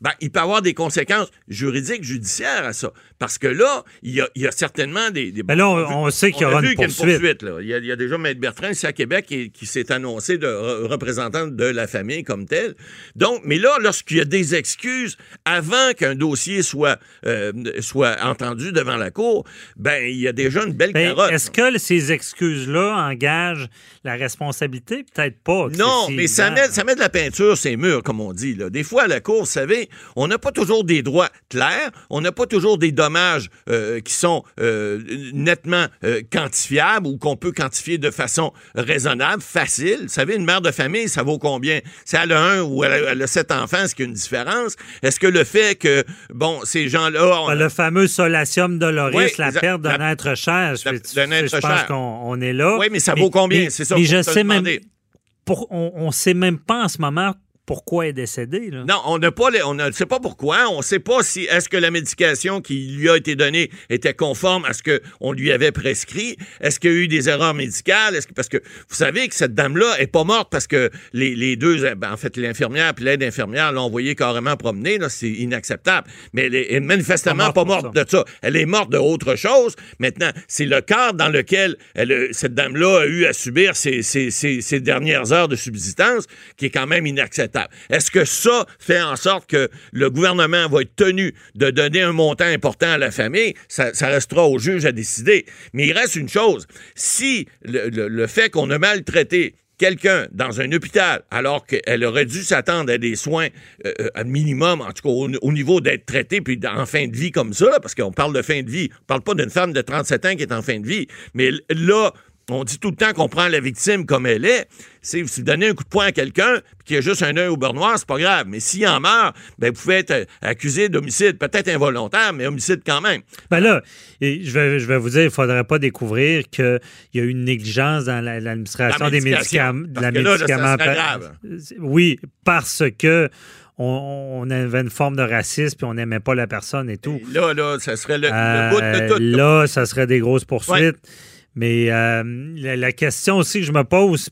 ben, il peut avoir des conséquences juridiques, judiciaires à ça. Parce que là, il y a, il y a certainement des. des Ben là, on, on sait qu'il y aura a vu une qu'il y a une poursuite. poursuite, là. Il, y a, il y a déjà Maître Bertrand ici à Québec qui, qui s'est annoncé de re- représentant de la famille comme tel. Donc, mais là, lorsqu'il y a des excuses avant qu'un dossier soit, euh, soit entendu devant la Cour, ben il y a déjà une belle Ben, carotte. Est-ce que ces excuses-là engagent la responsabilité? Peut-être pas. Non, mais ça met, ça met de la peinture ces murs, comme on dit. Là. Des fois, à la Cour, vous savez, on n'a pas toujours des droits clairs, on n'a pas toujours des dommages euh, qui sont euh, nettement euh, quantifiables ou qu'on peut quantifier de façon raisonnable, facile. Vous savez, une mère de famille, ça vaut combien? Si elle a un ou elle a, elle a sept enfants, est-ce qu'il y a une différence? Est-ce que le fait que, bon, ces gens-là... on- Ben, Le fameux solatium doloris, Oui, la perte d'un être cher. Je, la- je pense qu'on on est là. Oui, mais ça vaut combien? C'est ça, Mais je sais même. Pour, on ne sait même pas en ce moment pourquoi est décédée. Là. Non, on n'a pas, les- on ne sait pas pourquoi. On ne sait pas si est-ce que la médication qui lui a été donnée était conforme à ce que on lui avait prescrit? Est-ce qu'il y a eu des erreurs médicales? Est-ce que parce que vous savez que cette dame-là est pas morte parce que les, les deux, ben, en fait, l'infirmière puis l'aide infirmière l'ont envoyée carrément promener. Là, c'est inacceptable. Mais elle est, manifestement Pas pas morte de ça. Elle est morte de autre chose. Maintenant, c'est le cadre dans lequel elle, a- cette dame-là a eu à subir ses, ses- ses- ses dernières heures de subsistance, qui est quand même inacceptable. Est-ce que ça fait en sorte que le gouvernement va être tenu de donner un montant important à la famille? Ça, restera au juge à décider. Mais il reste une chose. Si le, fait qu'on a maltraité quelqu'un dans un hôpital alors qu'elle aurait dû s'attendre à des soins euh, euh, minimum, en tout cas au, au niveau d'être traitée puis en fin de vie comme ça, parce qu'on parle de fin de vie, on parle pas d'une femme de 37 ans qui est en fin de vie, mais là, on dit tout le temps qu'on prend la victime comme elle est. Si vous donnez un coup de poing à quelqu'un puis qu'il y a juste un œil au beurre noir, c'est pas grave. Mais s'il en meurt, ben, vous pouvez être euh, accusé d'homicide, peut-être involontaire, mais homicide quand même. Ben là, je vais, je vais vous dire, il ne faudrait pas découvrir qu'il y a eu une négligence dans la- l'administration La des médicaments. de Parce la que là, là, ça médicament- serait grave. Oui, parce que on, avait une forme de racisme puis on n'aimait pas la personne et tout. Là, là, ça serait le, le Euh, bout de tout. là, ça serait des grosses poursuites. Mais euh, la, la question aussi que je me pose,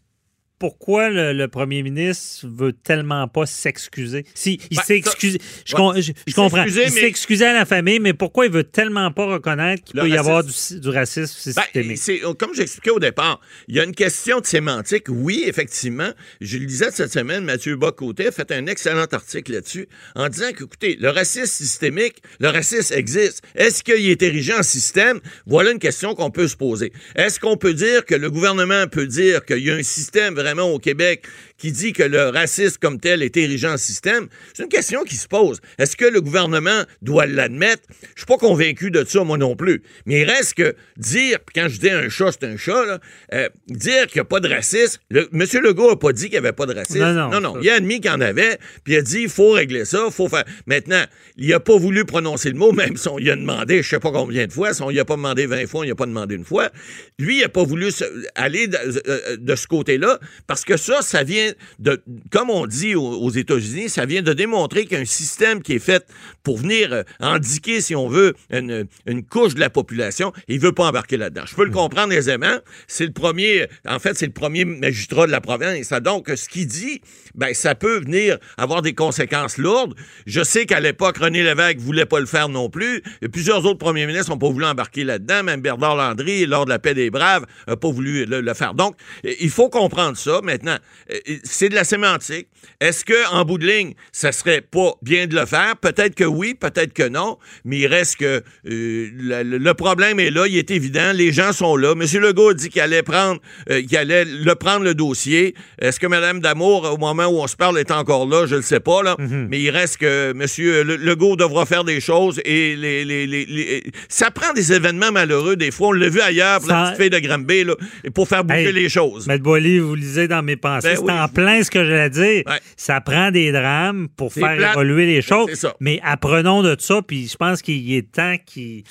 pourquoi le, le premier ministre veut tellement pas s'excuser? Si, il Ben, s'est excusé. Je, ouais. comprends. excusé, il s'est mais- excusé à la famille, mais pourquoi il veut tellement pas reconnaître qu'il peut y avoir du, racisme. du racisme Ben, systémique? c'est, comme j'expliquais au départ, il y a une question de sémantique. Oui, effectivement, je le disais cette semaine, Mathieu Bocoté a fait un excellent article là-dessus en disant que, écoutez, le racisme systémique, le racisme existe. Est-ce qu'il est érigé en système? Voilà une question qu'on peut se poser. Est-ce qu'on peut dire que le gouvernement peut dire qu'il y a un système vraiment au Québec qui dit que le racisme comme tel est érigé en système? C'est une question qui se pose. Est-ce que le gouvernement doit l'admettre? Je suis pas convaincu de ça, moi non plus. Mais il reste que dire, puis quand je dis un chat, c'est un chat, là, euh, dire qu'il n'y a pas de racisme. Le, M. Legault n'a pas dit qu'il n'y avait pas de racisme. Non, non, non, non. Il a admis qu'il y en avait, puis il a dit il faut régler ça, il faut faire. Maintenant, il n'a pas voulu prononcer le mot, même si on lui a demandé, je sais pas combien de fois, si on lui a pas demandé 20 fois, on lui a pas demandé une fois. Lui, il n'a pas voulu aller de, euh, de ce côté-là, parce que ça, ça vient de, comme on dit aux, aux États-Unis, ça vient de démontrer qu'il y a un système qui est fait pour venir euh, indiquer, si on veut, une, une couche de la population. Il veut pas embarquer là-dedans. Je peux le comprendre aisément. C'est le premier, en fait, c'est le premier magistrat de la province. Donc, ce qu'il dit, ben, ça peut venir avoir des conséquences lourdes. Je sais qu'à l'époque, René Lévesque voulait pas le faire non plus. Et plusieurs autres premiers ministres n'ont pas voulu embarquer là-dedans. Même Bernard Landry, lors de la paix des Braves, n'a pas voulu le, le faire. Donc, il faut comprendre ça. Maintenant, euh, c'est de la sémantique. Est-ce que, en bout de ligne, ça serait pas bien de le faire? Peut-être que oui, peut-être que non. Mais il reste que euh, le, le problème est là. Il est évident. Les gens sont là. M. Legault a dit qu'il allait prendre, euh, qu'il allait le prendre le dossier. Est-ce que Mme Damour, au moment où on se parle, est encore là? Je ne le sais pas, là. Mais il reste que M. Le- Legault devra faire des choses et les, les- les- les- ça prend des événements malheureux des fois. On l'a vu ailleurs pour la petite fille de Granby, là, pour faire bouger Hey, les choses. Maître Boily, vous lisez dans mes pensées. Ben c'est oui. en plein ce que j'allais dire. Ouais. Ça prend des drames pour faire plate. évoluer les choses. C'est ça. Mais apprenons de ça, puis je pense qu'il est temps qu'il-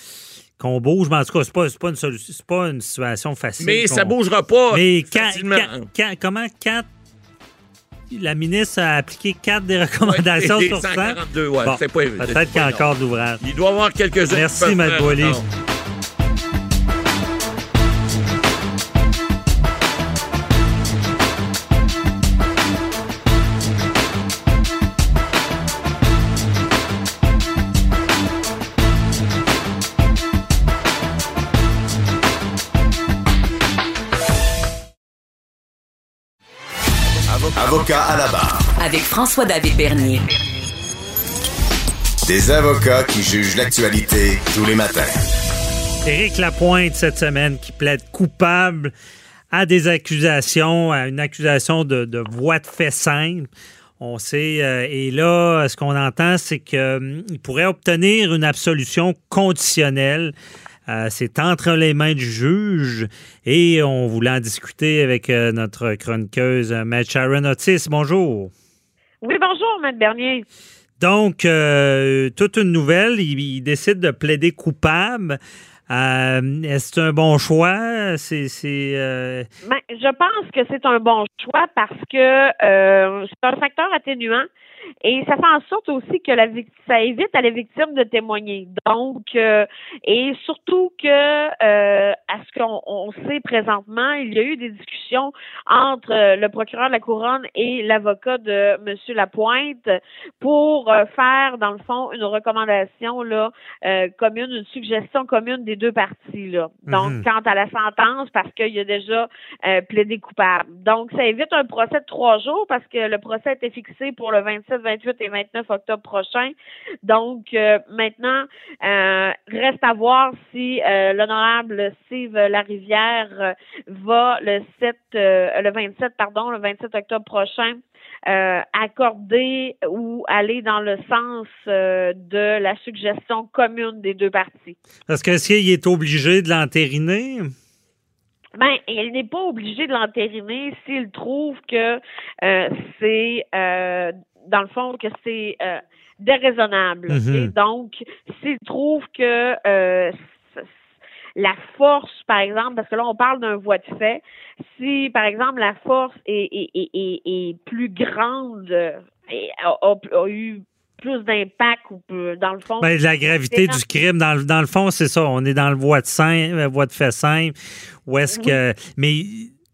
qu'on bouge. Mais en tout cas, c'est pas, pas, une, solution- c'est pas une situation facile. Mais ça bougera pas Mais quand, facilement. quand- quand- comment quatre. La ministre a appliqué quatre des recommandations Ouais, sur 100. 142, ouais, Bon. Peut-être qu'il y a encore d'ouvrage. Il doit y avoir quelques-uns. Merci, peuvent Maître Avocat à la barre. Avec François-David Bernier. Des avocats qui jugent l'actualité tous les matins. Éric Lapointe, cette semaine, qui plaide coupable à des accusations, à une accusation de, de voie de fait simple. On sait, euh, et là, ce qu'on entend, c'est qu'il pourrait obtenir une absolution conditionnelle. Euh, c'est entre les mains du juge et on voulait en discuter avec euh, notre chroniqueuse, Matt Sharon Otis. Bonjour. Oui, bonjour, Matt Bernier. Donc, toute une nouvelle, il, il, décide de plaider coupable. Euh, Est-ce un bon choix? C'est, euh... ben, je pense que c'est un bon choix parce que euh, c'est un facteur atténuant. Et ça fait en sorte aussi que la ça évite à la victime de témoigner. Donc, euh, et surtout que euh, à ce qu'on on sait présentement, il y a eu des discussions entre euh, le procureur de la couronne et l'avocat de Monsieur Lapointe pour euh, faire, dans le fond, une recommandation là euh, commune, une suggestion commune des deux parties là. Donc, Mhm. quant à la sentence, parce qu'il y a déjà plaidé coupable. Donc, ça évite un procès de trois jours parce que le procès était fixé pour le 27, 28 et 29 octobre prochain. Donc, euh, maintenant, euh, reste à voir si euh, l'honorable Steve Larivière va le 7, euh, le 27, pardon, le 27 octobre prochain euh, accorder ou aller dans le sens euh, de la suggestion commune des deux parties. Que s'il est obligé de l'entériner? Ben, il n'est pas obligé de l'entériner s'il trouve que euh, c'est, dans le fond, que c'est euh, déraisonnable. Mhm. Donc, s'il trouve que euh, la force, par exemple, parce que là, on parle d'un voie de fait, si, par exemple, la force est, est, est, est, plus grande et a, a- a eu plus d'impact ou dans le fond. Ben, la gravité du crime, dans, le- dans le fond, c'est ça. On est dans le voie de, simple, euh, voie de fait simple. Où est-ce que. Mais,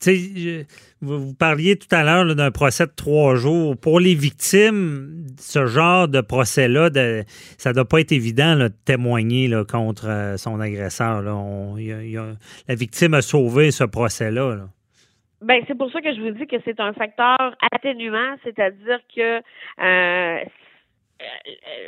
je- vous, parliez tout à l'heure d'un procès de trois jours. Pour les victimes, ce genre de procès-là, ça doit pas être évident de témoigner contre euh, son agresseur. La victime a sauvé ce procès-là. là. Ben, c'est pour ça que je vous dis que c'est un facteur atténuant, c'est-à-dire que euh,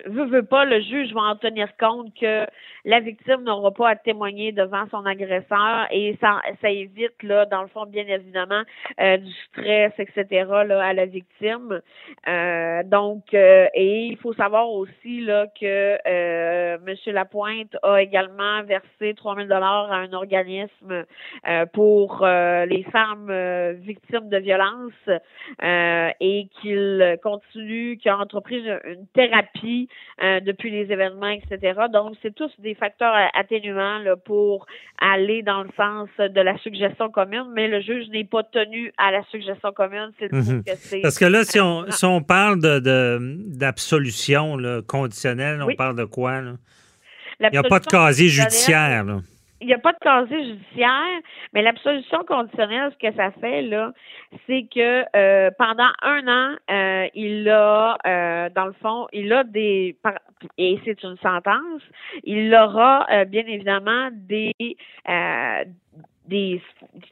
veut, veut pas, le juge va en tenir compte que la victime n'aura pas à témoigner devant son agresseur et ça, ça évite, là, dans le fond, bien évidemment, euh, du stress, etc., là, à la victime. Euh, donc, euh, et il faut savoir aussi, là, que euh, M. Lapointe a également versé 3000 dollars à un organisme euh, pour euh, les femmes euh, victimes de violences euh, et qu'il continue, qu'il a entrepris une thérapie euh, depuis les événements, etc. Donc, c'est tous des facteurs a- atténuants là, pour aller dans le sens de la suggestion commune, mais le juge n'est pas tenu à la suggestion commune. C'est Mhm. que c'est Parce que là, si on, si on parle de, d'absolution conditionnelle, on Oui. parle de quoi? là? Il n'y a pas de casier judiciaire. Là. Il n'y a pas de casier judiciaire, mais l'absolution conditionnelle, ce que ça fait, là, c'est que euh, pendant un an, euh, il a, euh, dans le fond, il a des, et c'est une sentence, il aura euh, bien évidemment des, euh, des,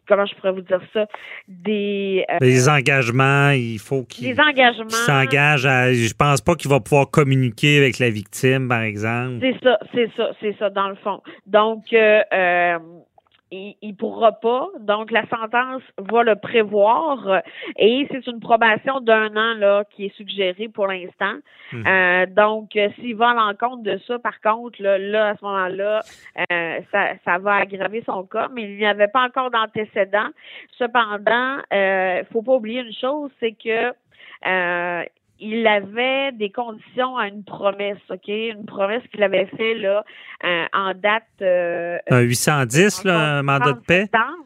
comment je pourrais vous dire ça, des, euh, Les engagements, il faut qu'il des engagements. qu'il s'engage à. Je pense pas qu'il va pouvoir communiquer avec la victime, par exemple. C'est ça, c'est ça, c'est ça, dans le fond. Donc, euh, euh, il, il pourra pas. Donc, la sentence va le prévoir et c'est une probation d'un an là qui est suggérée pour l'instant. Mhm. Euh, donc, euh, s'il va à l'encontre de ça, par contre, là, là à ce moment-là, euh, ça, ça va aggraver son cas, mais il n'y avait pas encore d'antécédent. Cependant, euh, faut pas oublier une chose, c'est que euh, il avait des conditions à une promesse, OK? Une promesse qu'il avait fait là euh, en date euh, Un 810, là, un mandat de paix? septembre.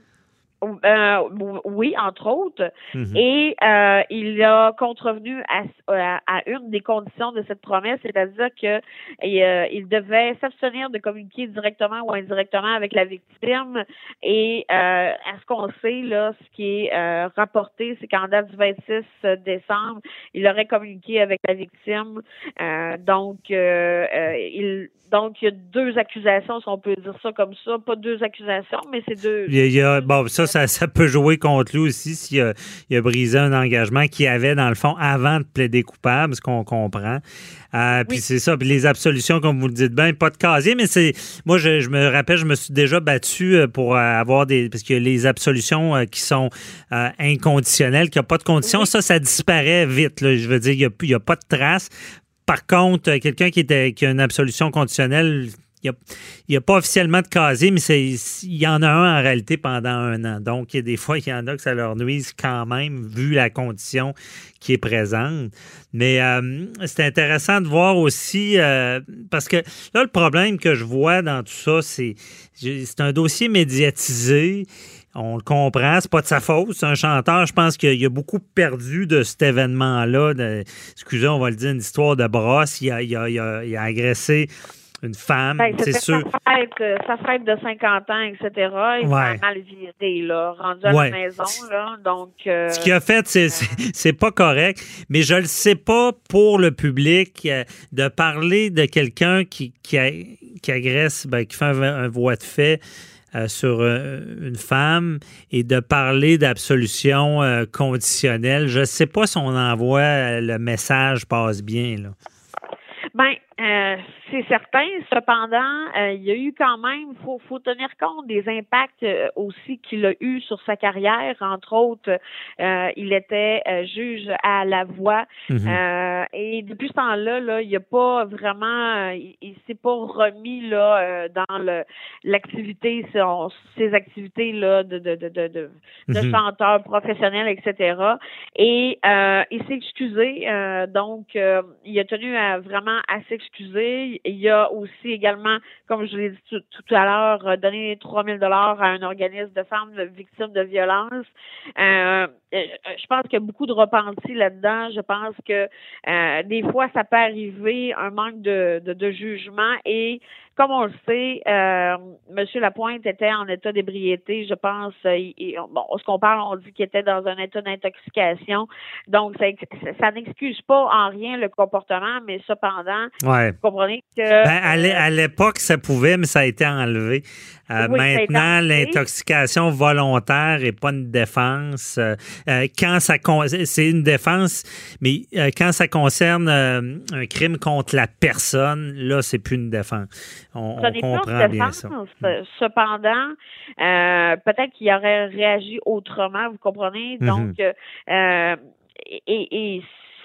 Euh, oui, entre autres. Mhm. Et euh, il a contrevenu à, à, à une des conditions de cette promesse, c'est-à-dire que euh, il devait s'abstenir de communiquer directement ou indirectement avec la victime. Et euh, à ce qu'on sait, là, ce qui est euh, rapporté, c'est qu'en date du 26 décembre, il aurait communiqué avec la victime. Euh, donc, il donc il y a deux accusations, si on peut dire ça comme ça. Pas deux accusations, mais c'est deux. Il y a- bon, ça, ça, ça peut jouer contre lui aussi s'il a, il a brisé un engagement qu'il avait, dans le fond, avant de plaider coupable, ce qu'on comprend. Euh, puis c'est ça. Puis les absolutions, comme vous le dites bien, pas de casier, mais c'est. Moi, je, me rappelle, je me suis déjà battu euh, pour avoir des. Parce que les absolutions euh, qui sont inconditionnelles, qui n'ont pas de conditions, ça, ça disparaît vite. Je veux dire, il n'y a, a, pas de traces. Par contre, quelqu'un qui, était, qui a une absolution conditionnelle, il n'y a, pas officiellement de casier, mais il y en a un en réalité pendant un an. Donc, il y a des fois, il y en a que ça leur nuise quand même, vu la condition qui est présente. Mais euh, c'est intéressant de voir aussi, euh, parce que là, le problème que je vois dans tout ça, c'est c'est un dossier médiatisé. On le comprend, c'est pas de sa faute. C'est un chanteur. Je pense qu'il a beaucoup perdu de cet événement-là. Excusez, on va le dire, une histoire de brosse. Il a, il a, il a, il a agressé une femme, ben, c'est sûr. Sa fête, euh, sa fête, de 50 ans, etc. Il ouais. mal viré, là, rendu à la maison, là. Donc. Euh, Ce qu'il a fait, c'est pas correct, mais je le sais pas pour le public euh, de parler de quelqu'un qui, qui, qui, agresse, ben, qui fait un, voie de fait. sur une femme et de parler d'absolution conditionnelle. Je ne sais pas si on envoie le message passe bien. Là. Ben, euh, c'est certain. Cependant, euh, il y a eu quand même, faut, faut tenir compte des impacts euh, aussi qu'il a eu sur sa carrière. Entre autres, il était juge à la voix. Mhm. et depuis ce temps-là, là, il n'y a pas vraiment, il, il s'est pas remis là dans le l'activité, ses activités là de de de de, de, mhm. chanteur professionnel, etc. Et il s'est excusé. donc, il a tenu à vraiment à s'excuser il y a aussi également, comme je l'ai dit tout, à l'heure, euh, donné 3 000 dollars à un organisme de femmes victimes de violences. Euh, je pense qu'il y a beaucoup de repenti là-dedans. Je pense que des fois, ça peut arriver un manque de, de jugement et comme on le sait, euh, M. Lapointe était en état d'ébriété, je pense. Euh, bon, ce qu'on parle, on dit qu'il était dans un état d'intoxication. Donc, ça, ça n'excuse pas en rien le comportement, mais cependant, vous comprenez que... Ben, à l'époque, ça pouvait, mais ça a été enlevé. Euh, maintenant, l'intoxication volontaire et pas une défense. Euh, euh, quand ça c'est une défense, mais quand ça concerne un crime contre la personne, là, c'est plus une défense. On, comprend bien ça. Cependant, peut-être qu'il aurait réagi autrement, vous comprenez? Mm-hmm. Donc, et,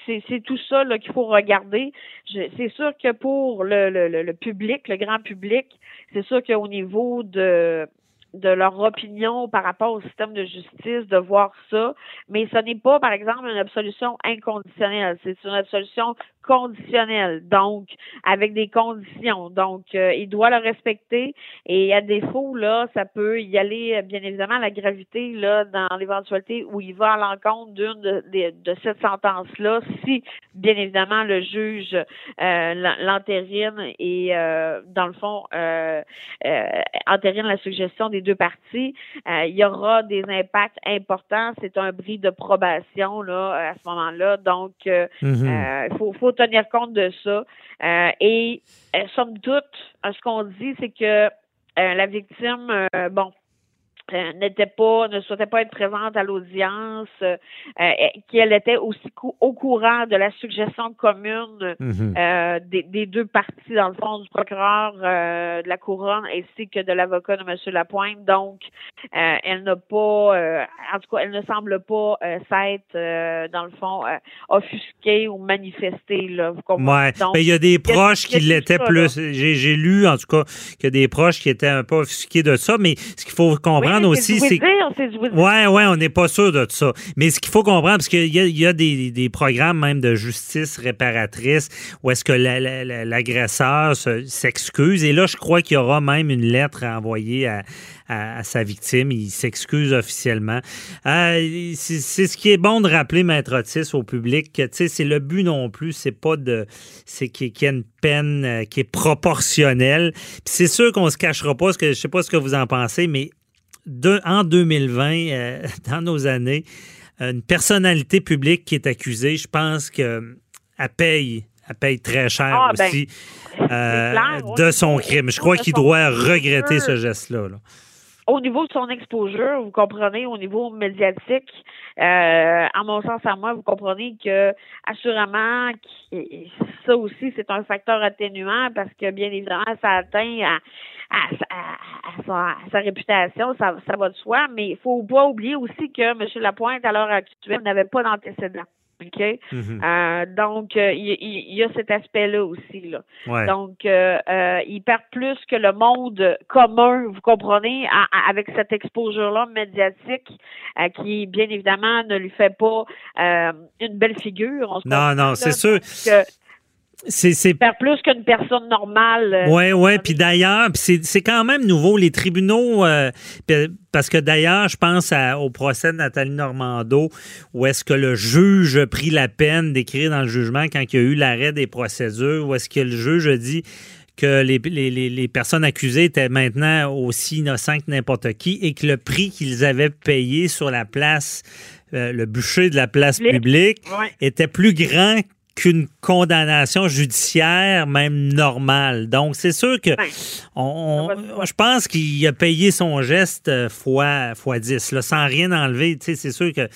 c'est tout ça qu'il faut regarder. C'est sûr que pour le, le, public, le grand public, c'est sûr qu'au niveau de de leur opinion par rapport au système de justice, de voir ça, mais ce n'est pas, par exemple, une absolution inconditionnelle. C'est une absolution conditionnel, donc avec des conditions. Donc, euh, il doit le respecter et à défaut, là, ça peut y aller, bien évidemment, la gravité, là, dans l'éventualité où il va à l'encontre d'une de, de, cette sentence-là, si, bien évidemment, le juge euh, l'entérine et, euh, dans le fond, euh, entérine la suggestion des deux parties, il y aura des impacts importants. C'est un bris de probation, là, à ce moment-là. Donc, il mm-hmm. faut, faut tenir compte de ça. Euh, et euh, somme toute, ce qu'on dit, c'est que euh, la victime, bon, euh, n'était pas, ne souhaitait pas être présente à l'audience, euh, euh qu'elle était aussi au courant de la suggestion commune mhm. euh, des, des, deux parties, dans le fond, du procureur de la couronne ainsi que de l'avocat de M. Lapointe. Donc, elle n'a pas, en tout cas, elle ne semble pas s'être, dans le fond, offusquée ou manifestée. Là, vous comprenez? Ouais. il y a des proches qui l'étaient plus. J'ai lu, en tout cas, qu'il y a des proches qui étaient un peu offusqués de ça, mais ce qu'il faut comprendre, aussi, c'est. Ouais, ouais, on n'est pas sûr de ça. Mais ce qu'il faut comprendre, parce qu'il y a, des, programmes même de justice réparatrice où est-ce que l'agresseur s'excuse. Et là, je crois qu'il y aura même une lettre envoyée à, à, sa victime. Il s'excuse officiellement. Euh, c'est ce qui est bon de rappeler, Maître Otis, au public, que c'est le but non plus, c'est pas de. C'est qu'il y ait une peine euh, qui est proportionnelle. c'est sûr qu'on se cachera pas, ce que, je sais pas ce que vous en pensez, mais en 2020, euh, [LAUGHS] dans nos années, une personnalité publique qui est accusée, je pense qu'elle paye, elle paye très cher ah, ben, aussi euh, de son crime. Je crois qu'il doit regretter ce geste-là. au niveau de son exposure, vous comprenez, au niveau médiatique, euh, en mon sens à moi, vous comprenez que assurément ça aussi c'est un facteur atténuant parce que bien évidemment ça atteint à, à, sa, réputation, ça, ça va de soi, mais il faut pas oublier aussi que M. Lapointe, à l'heure actuelle, n'avait pas d'antécédent. OK? Mhm. Euh, donc, euh, il, y, a cet aspect-là aussi. Là. Donc, euh, il perd plus que le monde commun, vous comprenez, avec cette exposure-là médiatique qui, bien évidemment, ne lui fait pas une belle figure. non, non, c'est sûr. C'est faire plus qu'une personne normale. Oui, euh, oui. Puis d'ailleurs, c'est quand même nouveau. Les tribunaux, euh, parce que d'ailleurs, je pense au procès de Nathalie Normando, où est-ce que le juge a pris la peine d'écrire dans le jugement quand il y a eu l'arrêt des procédures, où est-ce que le juge a dit que les, les, personnes accusées étaient maintenant aussi innocentes que n'importe qui et que le prix qu'ils avaient payé sur la place, euh, le bûcher de la place publique, était plus grand qu'une condamnation judiciaire, même normale. Donc, c'est sûr que on, je pense qu'il a payé son geste euh, fois, fois 10, là, sans rien enlever. Tu sais, c'est sûr que.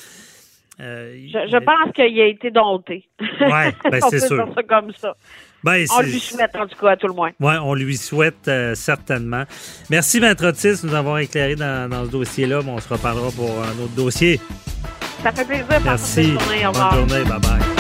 Euh, je, pense qu'il a été dompté. Oui, [LAUGHS] ben, c'est sûr. ça comme ça. Ben, on lui souhaite, en tout cas, à tout le moins. Oui, on lui souhaite euh, certainement. Merci, Maître Otis, de nous avoir éclairé dans, dans ce dossier-là. on se reparlera pour un autre dossier. Ça fait plaisir. Merci. Bonne journée. Bonne journée. Bye-bye.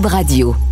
Radio.